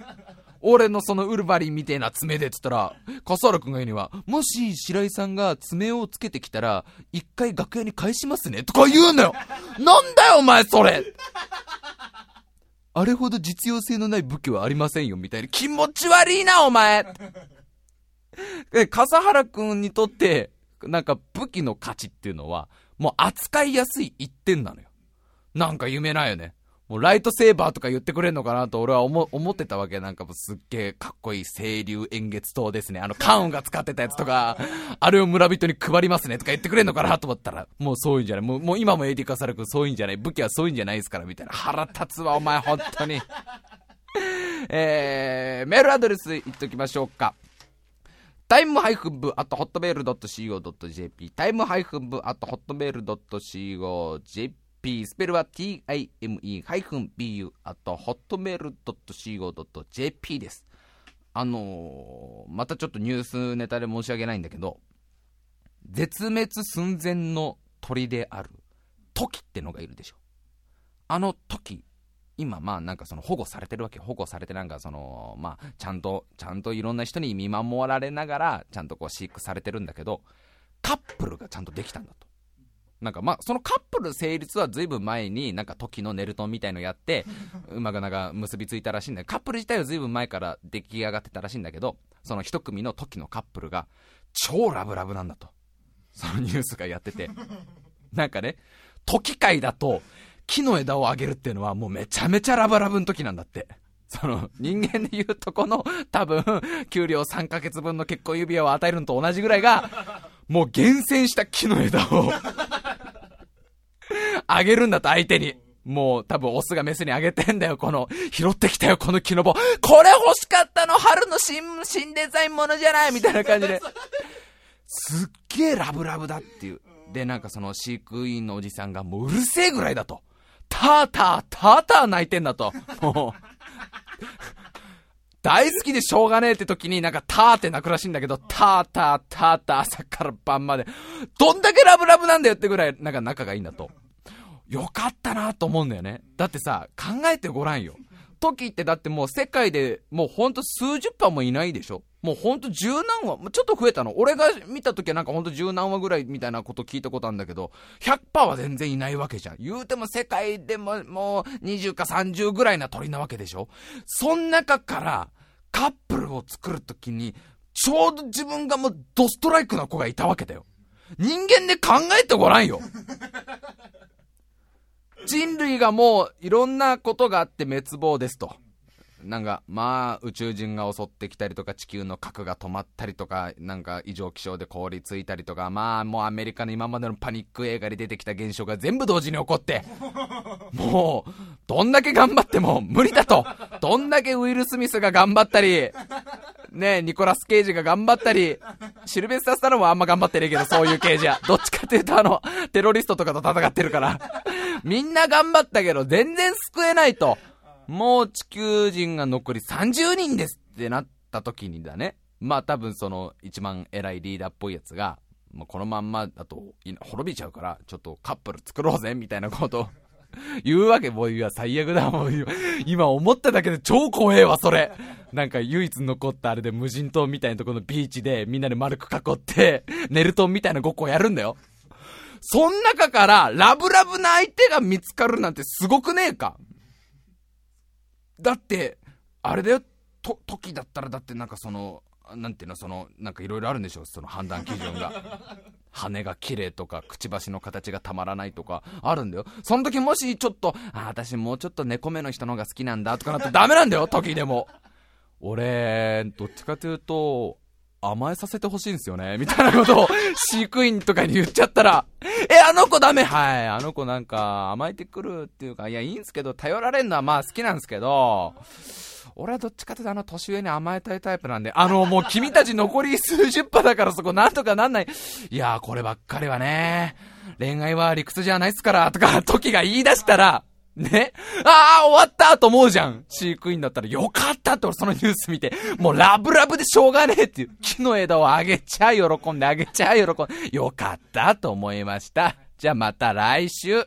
だよ俺のそのウルヴァリンみてえな爪でっつったら、笠原くんが言うには、もし白井さんが爪をつけてきたら、一回楽屋に返しますねとか言うのよなんだよお前それあれほど実用性のない武器はありませんよみたいな。気持ち悪いなお前笠原くんにとって、なんか武器の価値っていうのは、もう扱いやすい一点なのよ。なんか夢ないよね。もうライトセーバーとか言ってくれんのかなと俺は思思ってたわけ。なんかもうすっげえかっこいい清流円月刀ですね。あのカウンが使ってたやつとか、あれを村人に配りますねとか言ってくれんのかなと思ったら、もうそういうんじゃない。もうもう今も AD 化されくそういうんじゃない。武器はそういうんじゃないですからみたいな。腹立つわお前本当に。えー、メールアドレス言っときましょうか。タイムハイフン部、あとホットメール .co.jp、タイムハイフン部、あとホットメール .co.jp、p スペルは time-bu あと hotmail.co.jp です。あのー、またちょっとニュースネタで申し訳ないんだけど、絶滅寸前の鳥であるトキってのがいるでしょ。あのトキ、今まあなんかその保護されてるわけ保護されてなんかそのまあちゃんとちゃんといろんな人に見守られながらちゃんとこう飼育されてるんだけどカップルがちゃんとできたんだとなんかまあ、そのカップル成立はずいぶん前に、なんか時のネルトンみたいのやって、うまくなんか結びついたらしいんだけど、カップル自体はずいぶん前から出来上がってたらしいんだけど、その一組の時のカップルが、超ラブラブなんだと。そのニュースがやってて。なんかね、時界だと、木の枝をあげるっていうのはもうめちゃめちゃラブラブの時なんだって。その、人間で言うとこの、多分、給料3ヶ月分の結婚指輪を与えるのと同じぐらいが、もう厳選した木の枝をあげるんだと相手に。もう多分オスがメスにあげてんだよ、この、拾ってきたよ、この木の棒。これ欲しかったの春の新、新デザインものじゃないみたいな感じで。すっげえラブラブだっていう。で、なんかその飼育員のおじさんがもううるせえぐらいだと。ターター、ターター泣いてんだと。もう。大好きでしょうがねえって時になんかターって泣くらしいんだけど、ターター、ターター、朝から晩まで。どんだけラブラブなんだよってぐらい、なんか仲がいいんだと。よかったなと思うんだよね。だってさ、考えてごらんよ。トキってだってもう世界でもうほんと数十羽もいないでしょもうほんと十何話、ちょっと増えたの。俺が見た時はなんかほんと十何話ぐらいみたいなこと聞いたことあるんだけど、100%は全然いないわけじゃん。言うても世界でももう20か30ぐらいな鳥なわけでしょそん中からカップルを作るときに、ちょうど自分がもうドストライクな子がいたわけだよ。人間で考えてごらんよ。人類がもういろんなことがあって滅亡ですと。なんか、まあ、宇宙人が襲ってきたりとか、地球の核が止まったりとか、なんか異常気象で凍りついたりとか、まあ、もうアメリカの今までのパニック映画に出てきた現象が全部同時に起こって、もう、どんだけ頑張っても無理だと。どんだけウィル・スミスが頑張ったり、ねニコラス・ケイジが頑張ったり、シルベスタ・スタロもあんま頑張ってねえけど、そういう刑事は。どっちかっていうとあの、テロリストとかと戦ってるから。みんな頑張ったけど、全然救えないと。もう地球人が残り30人ですってなった時にだね。まあ多分その一番偉いリーダーっぽいやつが、まあ、このまんまだと滅びちゃうから、ちょっとカップル作ろうぜみたいなことを言うわけ。もういや、最悪だ。もう今思っただけで超怖えわ、それ。なんか唯一残ったあれで無人島みたいなところのビーチでみんなで丸く囲って、ネルトンみたいなごっこやるんだよ。そん中からラブラブな相手が見つかるなんてすごくねえかだって、あれだよ、と、時だったらだってなんかその、なんていうの、その、なんかいろいろあるんでしょ、その判断基準が。羽が綺麗とか、くちばしの形がたまらないとか、あるんだよ。その時もしちょっと、あ、私もうちょっと猫目の人の方が好きなんだとかなってダメなんだよ、時でも。俺、どっちかというと、甘えさせてほしいんですよね。みたいなことを飼育員とかに言っちゃったら、え、あの子ダメはい。あの子なんか甘えてくるっていうか、いや、いいんすけど、頼られるのはまあ好きなんですけど、俺はどっちかというとあの年上に甘えたいタイプなんで、あのもう君たち残り数十羽だからそこなんとかなんない。いやこればっかりはね、恋愛は理屈じゃないっすから、とか、時が言い出したら、ねああ、終わったと思うじゃん。飼育員だったら、よかったって俺そのニュース見て、もうラブラブでしょうがねえっていう、木の枝をあげちゃ喜んであげちゃ喜んで、よかったと思いました。じゃあまた来週。